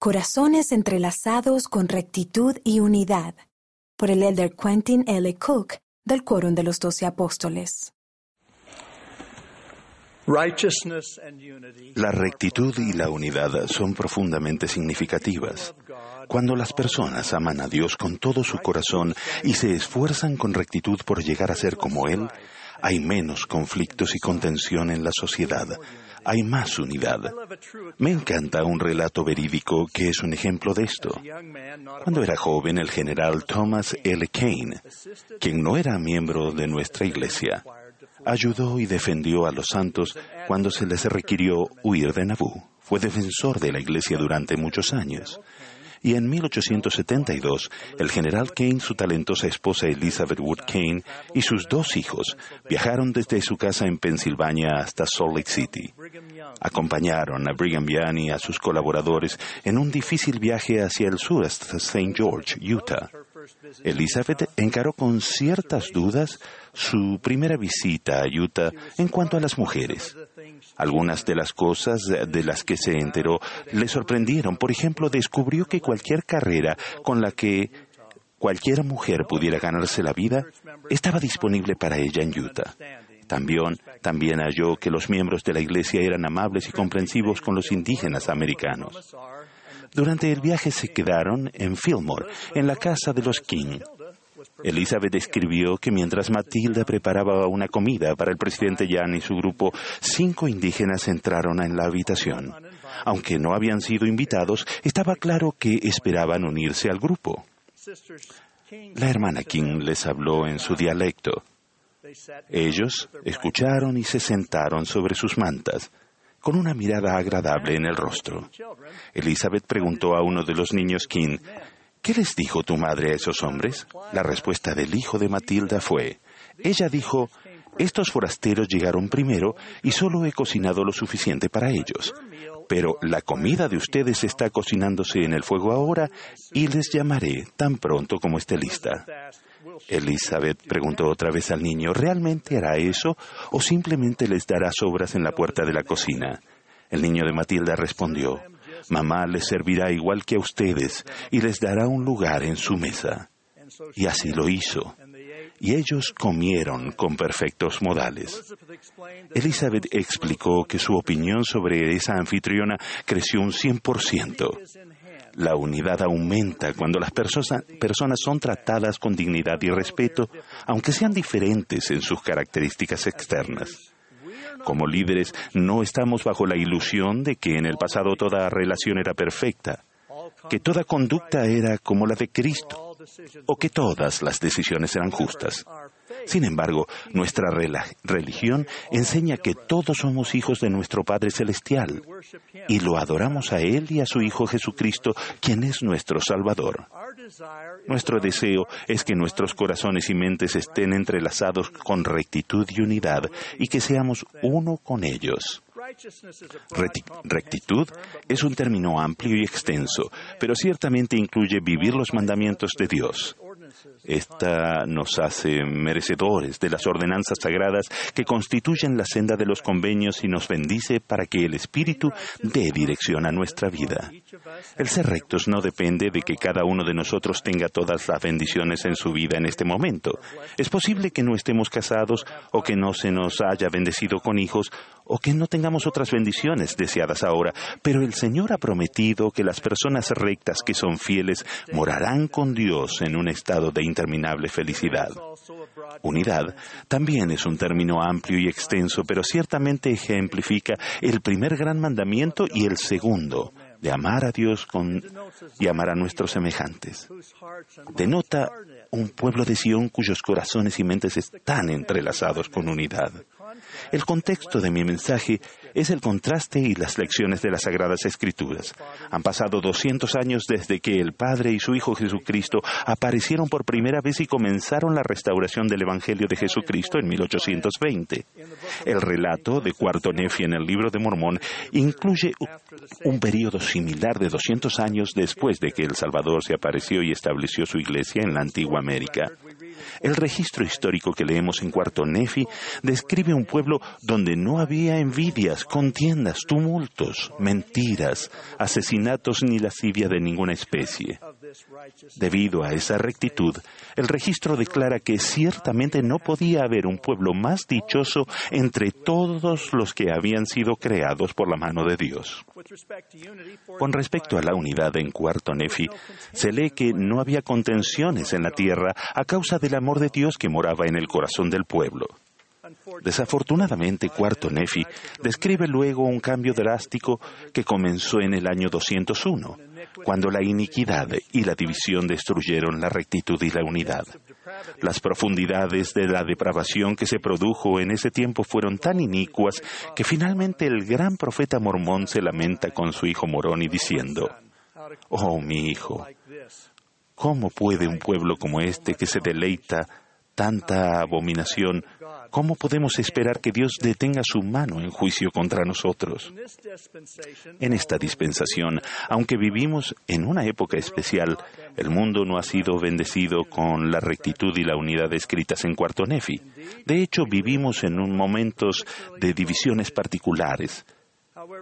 Corazones entrelazados con rectitud y unidad, por el elder Quentin L. Cook del Quórum de los Doce Apóstoles. La rectitud y la unidad son profundamente significativas. Cuando las personas aman a Dios con todo su corazón y se esfuerzan con rectitud por llegar a ser como Él, hay menos conflictos y contención en la sociedad. Hay más unidad. Me encanta un relato verídico que es un ejemplo de esto. Cuando era joven, el general Thomas L. Kane, quien no era miembro de nuestra iglesia, ayudó y defendió a los santos cuando se les requirió huir de Nabú. Fue defensor de la iglesia durante muchos años. Y en 1872, el general Kane, su talentosa esposa Elizabeth Wood Kane y sus dos hijos viajaron desde su casa en Pensilvania hasta Salt Lake City. Acompañaron a Brigham Young y a sus colaboradores en un difícil viaje hacia el sur hasta St. George, Utah. Elizabeth encaró con ciertas dudas su primera visita a Utah en cuanto a las mujeres. Algunas de las cosas de las que se enteró le sorprendieron. Por ejemplo, descubrió que cualquier carrera con la que cualquier mujer pudiera ganarse la vida estaba disponible para ella en Utah. También, también halló que los miembros de la iglesia eran amables y comprensivos con los indígenas americanos. Durante el viaje se quedaron en Fillmore, en la casa de los King. Elizabeth escribió que mientras Matilda preparaba una comida para el presidente Jan y su grupo, cinco indígenas entraron en la habitación. Aunque no habían sido invitados, estaba claro que esperaban unirse al grupo. La hermana King les habló en su dialecto. Ellos escucharon y se sentaron sobre sus mantas, con una mirada agradable en el rostro. Elizabeth preguntó a uno de los niños King, ¿Qué les dijo tu madre a esos hombres? La respuesta del hijo de Matilda fue, ella dijo, estos forasteros llegaron primero y solo he cocinado lo suficiente para ellos. Pero la comida de ustedes está cocinándose en el fuego ahora y les llamaré tan pronto como esté lista. Elizabeth preguntó otra vez al niño, ¿realmente hará eso o simplemente les dará sobras en la puerta de la cocina? El niño de Matilda respondió, Mamá les servirá igual que a ustedes y les dará un lugar en su mesa. Y así lo hizo. Y ellos comieron con perfectos modales. Elizabeth explicó que su opinión sobre esa anfitriona creció un 100%. La unidad aumenta cuando las personas, personas son tratadas con dignidad y respeto, aunque sean diferentes en sus características externas. Como líderes no estamos bajo la ilusión de que en el pasado toda relación era perfecta, que toda conducta era como la de Cristo o que todas las decisiones eran justas. Sin embargo, nuestra religión enseña que todos somos hijos de nuestro Padre Celestial y lo adoramos a Él y a su Hijo Jesucristo, quien es nuestro Salvador. Nuestro deseo es que nuestros corazones y mentes estén entrelazados con rectitud y unidad y que seamos uno con ellos. Rectitud es un término amplio y extenso, pero ciertamente incluye vivir los mandamientos de Dios. Esta nos hace merecedores de las ordenanzas sagradas que constituyen la senda de los convenios y nos bendice para que el Espíritu dé dirección a nuestra vida. El ser rectos no depende de que cada uno de nosotros tenga todas las bendiciones en su vida en este momento. Es posible que no estemos casados o que no se nos haya bendecido con hijos o que no tengamos otras bendiciones deseadas ahora, pero el Señor ha prometido que las personas rectas que son fieles morarán con Dios en un estado de interminable felicidad. Unidad también es un término amplio y extenso, pero ciertamente ejemplifica el primer gran mandamiento y el segundo, de amar a Dios con, y amar a nuestros semejantes. Denota un pueblo de Sion cuyos corazones y mentes están entrelazados con unidad. El contexto de mi mensaje es el contraste y las lecciones de las Sagradas Escrituras. Han pasado 200 años desde que el Padre y su Hijo Jesucristo aparecieron por primera vez y comenzaron la restauración del Evangelio de Jesucristo en 1820. El relato de Cuarto Nefi en el libro de Mormón incluye un periodo similar de 200 años después de que el Salvador se apareció y estableció su iglesia en la antigua América. El registro histórico que leemos en Cuarto Nefi describe un pueblo donde no había envidias, contiendas, tumultos, mentiras, asesinatos ni lascivia de ninguna especie. Debido a esa rectitud, el registro declara que ciertamente no podía haber un pueblo más dichoso entre todos los que habían sido creados por la mano de Dios. Con respecto a la unidad en Cuarto Nefi, se lee que no había contenciones en la tierra a causa del amor de Dios que moraba en el corazón del pueblo. Desafortunadamente, Cuarto Nefi describe luego un cambio drástico que comenzó en el año 201, cuando la iniquidad y la división destruyeron la rectitud y la unidad. Las profundidades de la depravación que se produjo en ese tiempo fueron tan inicuas que finalmente el gran profeta mormón se lamenta con su hijo Moroni diciendo, Oh mi hijo, ¿cómo puede un pueblo como este que se deleita tanta abominación, ¿cómo podemos esperar que Dios detenga su mano en juicio contra nosotros? En esta dispensación, aunque vivimos en una época especial, el mundo no ha sido bendecido con la rectitud y la unidad escritas en Cuarto Nefi. De hecho, vivimos en un momentos de divisiones particulares.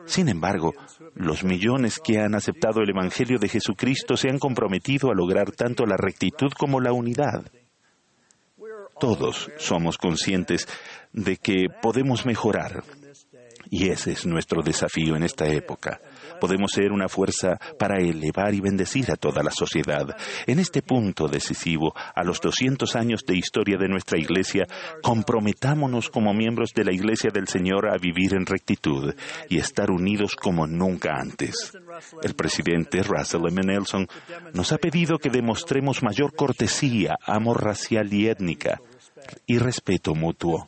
Sin embargo, los millones que han aceptado el Evangelio de Jesucristo se han comprometido a lograr tanto la rectitud como la unidad. Todos somos conscientes de que podemos mejorar y ese es nuestro desafío en esta época. Podemos ser una fuerza para elevar y bendecir a toda la sociedad. En este punto decisivo, a los 200 años de historia de nuestra Iglesia, comprometámonos como miembros de la Iglesia del Señor a vivir en rectitud y estar unidos como nunca antes. El presidente Russell M. Nelson nos ha pedido que demostremos mayor cortesía, amor racial y étnica y respeto mutuo.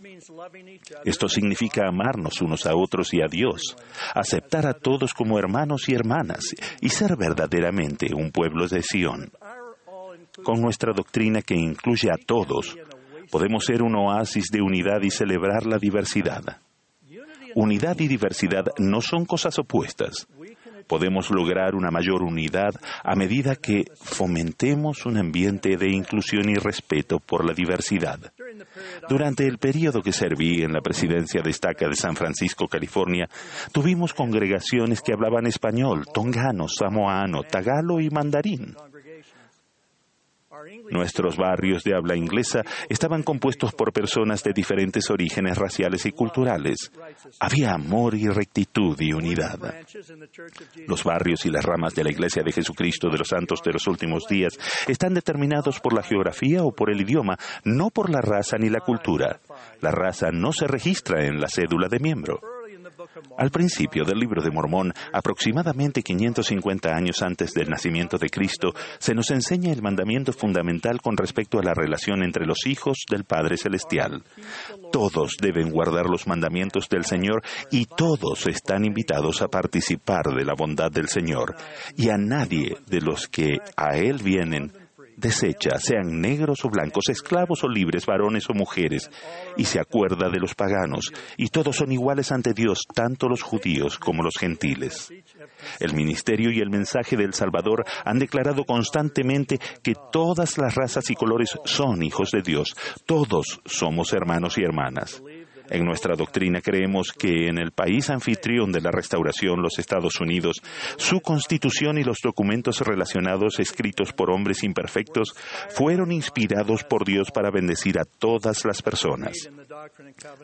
Esto significa amarnos unos a otros y a Dios, aceptar a todos como hermanos y hermanas y ser verdaderamente un pueblo de Sión. Con nuestra doctrina que incluye a todos, podemos ser un oasis de unidad y celebrar la diversidad. Unidad y diversidad no son cosas opuestas podemos lograr una mayor unidad a medida que fomentemos un ambiente de inclusión y respeto por la diversidad. Durante el periodo que serví en la presidencia de estaca de San Francisco, California, tuvimos congregaciones que hablaban español, tongano, samoano, tagalo y mandarín. Nuestros barrios de habla inglesa estaban compuestos por personas de diferentes orígenes raciales y culturales. Había amor y rectitud y unidad. Los barrios y las ramas de la Iglesia de Jesucristo de los Santos de los Últimos Días están determinados por la geografía o por el idioma, no por la raza ni la cultura. La raza no se registra en la cédula de miembro. Al principio del libro de Mormón, aproximadamente 550 años antes del nacimiento de Cristo, se nos enseña el mandamiento fundamental con respecto a la relación entre los hijos del Padre Celestial. Todos deben guardar los mandamientos del Señor y todos están invitados a participar de la bondad del Señor. Y a nadie de los que a Él vienen desecha, sean negros o blancos, esclavos o libres, varones o mujeres, y se acuerda de los paganos, y todos son iguales ante Dios, tanto los judíos como los gentiles. El ministerio y el mensaje del Salvador han declarado constantemente que todas las razas y colores son hijos de Dios, todos somos hermanos y hermanas. En nuestra doctrina creemos que en el país anfitrión de la restauración, los Estados Unidos, su constitución y los documentos relacionados escritos por hombres imperfectos fueron inspirados por Dios para bendecir a todas las personas.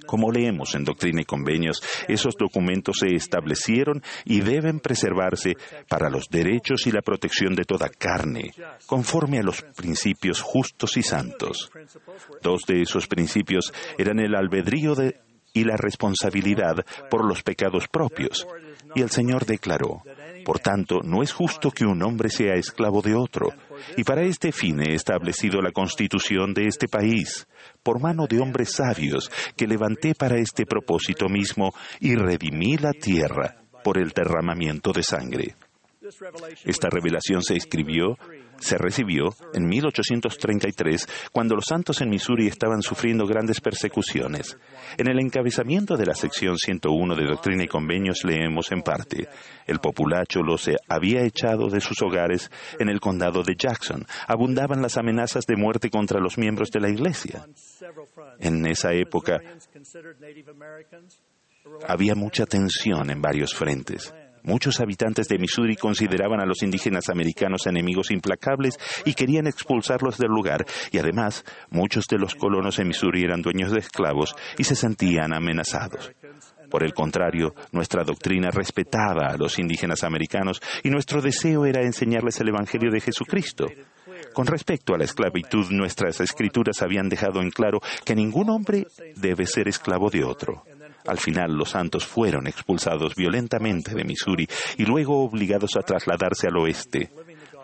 Como leemos en Doctrina y Convenios, esos documentos se establecieron y deben preservarse para los derechos y la protección de toda carne, conforme a los principios justos y santos. Dos de esos principios eran el albedrío de y la responsabilidad por los pecados propios. Y el Señor declaró, por tanto, no es justo que un hombre sea esclavo de otro, y para este fin he establecido la constitución de este país, por mano de hombres sabios, que levanté para este propósito mismo y redimí la tierra por el derramamiento de sangre. Esta revelación se escribió, se recibió en 1833, cuando los santos en Missouri estaban sufriendo grandes persecuciones. En el encabezamiento de la sección 101 de Doctrina y Convenios leemos en parte, el populacho los había echado de sus hogares en el condado de Jackson. Abundaban las amenazas de muerte contra los miembros de la iglesia. En esa época había mucha tensión en varios frentes. Muchos habitantes de Missouri consideraban a los indígenas americanos enemigos implacables y querían expulsarlos del lugar, y además muchos de los colonos en Missouri eran dueños de esclavos y se sentían amenazados. Por el contrario, nuestra doctrina respetaba a los indígenas americanos y nuestro deseo era enseñarles el Evangelio de Jesucristo. Con respecto a la esclavitud, nuestras escrituras habían dejado en claro que ningún hombre debe ser esclavo de otro. Al final los santos fueron expulsados violentamente de Missouri y luego obligados a trasladarse al oeste.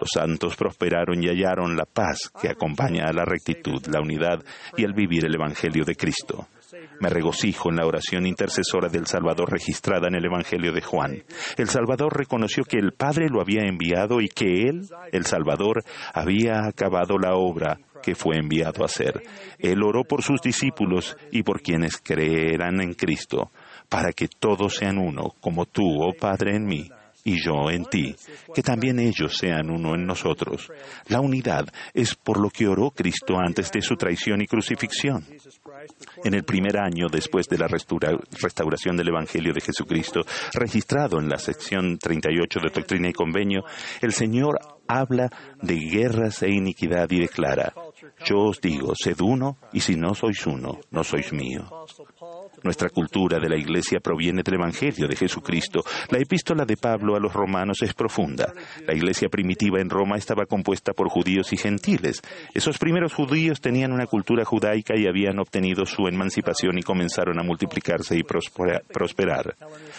Los santos prosperaron y hallaron la paz que acompaña a la rectitud, la unidad y el vivir el Evangelio de Cristo. Me regocijo en la oración intercesora del Salvador registrada en el Evangelio de Juan. El Salvador reconoció que el Padre lo había enviado y que Él, el Salvador, había acabado la obra que fue enviado a hacer. Él oró por sus discípulos y por quienes creerán en Cristo, para que todos sean uno, como tú, oh Padre, en mí y yo en ti, que también ellos sean uno en nosotros. La unidad es por lo que oró Cristo antes de su traición y crucifixión. En el primer año después de la restauración del Evangelio de Jesucristo, registrado en la sección 38 de Doctrina y Convenio, el Señor habla de guerras e iniquidad y declara, yo os digo, sed uno, y si no sois uno, no sois mío. Nuestra cultura de la Iglesia proviene del Evangelio de Jesucristo. La epístola de Pablo a los romanos es profunda. La Iglesia primitiva en Roma estaba compuesta por judíos y gentiles. Esos primeros judíos tenían una cultura judaica y habían obtenido su emancipación y comenzaron a multiplicarse y prosperar.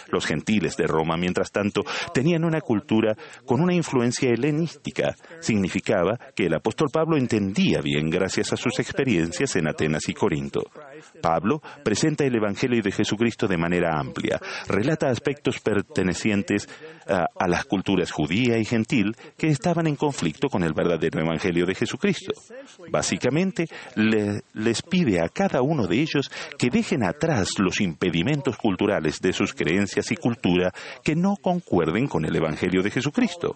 Los gentiles de Roma, mientras tanto, tenían una cultura con una influencia helenística. Significaba que el apóstol Pablo entendía bien gracias a sus experiencias en Atenas y Corinto. Pablo presenta el Evangelio de Jesucristo de manera amplia, relata aspectos pertenecientes a, las culturas judía y gentil que estaban en conflicto con el verdadero Evangelio de Jesucristo. Básicamente, le, les pide a uno de ellos que dejen atrás los impedimentos culturales de sus creencias y cultura que no concuerden con el Evangelio de Jesucristo.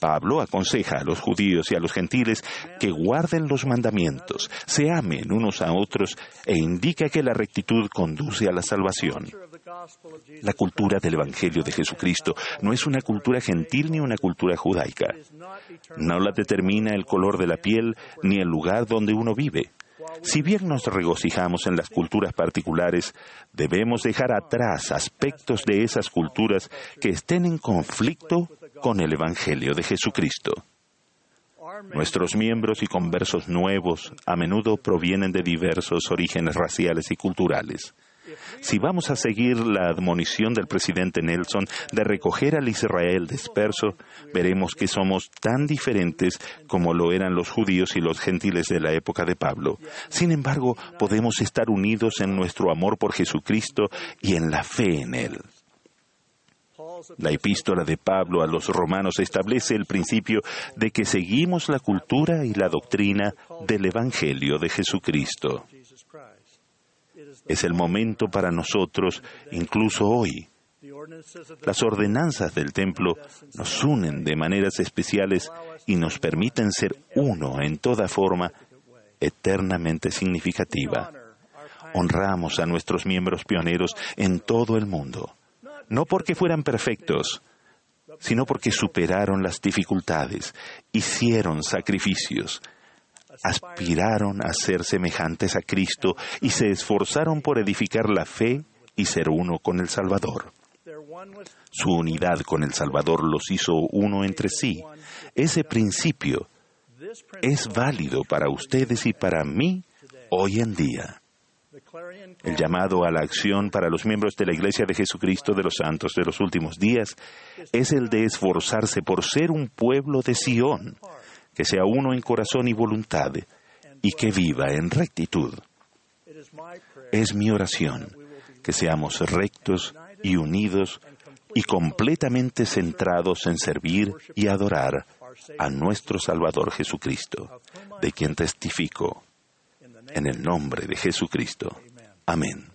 Pablo aconseja a los judíos y a los gentiles que guarden los mandamientos, se amen unos a otros e indica que la rectitud conduce a la salvación. La cultura del Evangelio de Jesucristo no es una cultura gentil ni una cultura judaica. No la determina el color de la piel ni el lugar donde uno vive. Si bien nos regocijamos en las culturas particulares, debemos dejar atrás aspectos de esas culturas que estén en conflicto con el Evangelio de Jesucristo. Nuestros miembros y conversos nuevos a menudo provienen de diversos orígenes raciales y culturales. Si vamos a seguir la admonición del presidente Nelson de recoger al Israel disperso, veremos que somos tan diferentes como lo eran los judíos y los gentiles de la época de Pablo. Sin embargo, podemos estar unidos en nuestro amor por Jesucristo y en la fe en Él. La epístola de Pablo a los romanos establece el principio de que seguimos la cultura y la doctrina del Evangelio de Jesucristo. Es el momento para nosotros, incluso hoy. Las ordenanzas del templo nos unen de maneras especiales y nos permiten ser uno en toda forma eternamente significativa. Honramos a nuestros miembros pioneros en todo el mundo no porque fueran perfectos, sino porque superaron las dificultades, hicieron sacrificios, aspiraron a ser semejantes a Cristo y se esforzaron por edificar la fe y ser uno con el Salvador. Su unidad con el Salvador los hizo uno entre sí. Ese principio es válido para ustedes y para mí hoy en día. El llamado a la acción para los miembros de la Iglesia de Jesucristo de los Santos de los últimos días es el de esforzarse por ser un pueblo de Sión, que sea uno en corazón y voluntad, y que viva en rectitud. Es mi oración que seamos rectos y unidos y completamente centrados en servir y adorar a nuestro Salvador Jesucristo, de quien testifico. En el nombre de Jesucristo. Amén.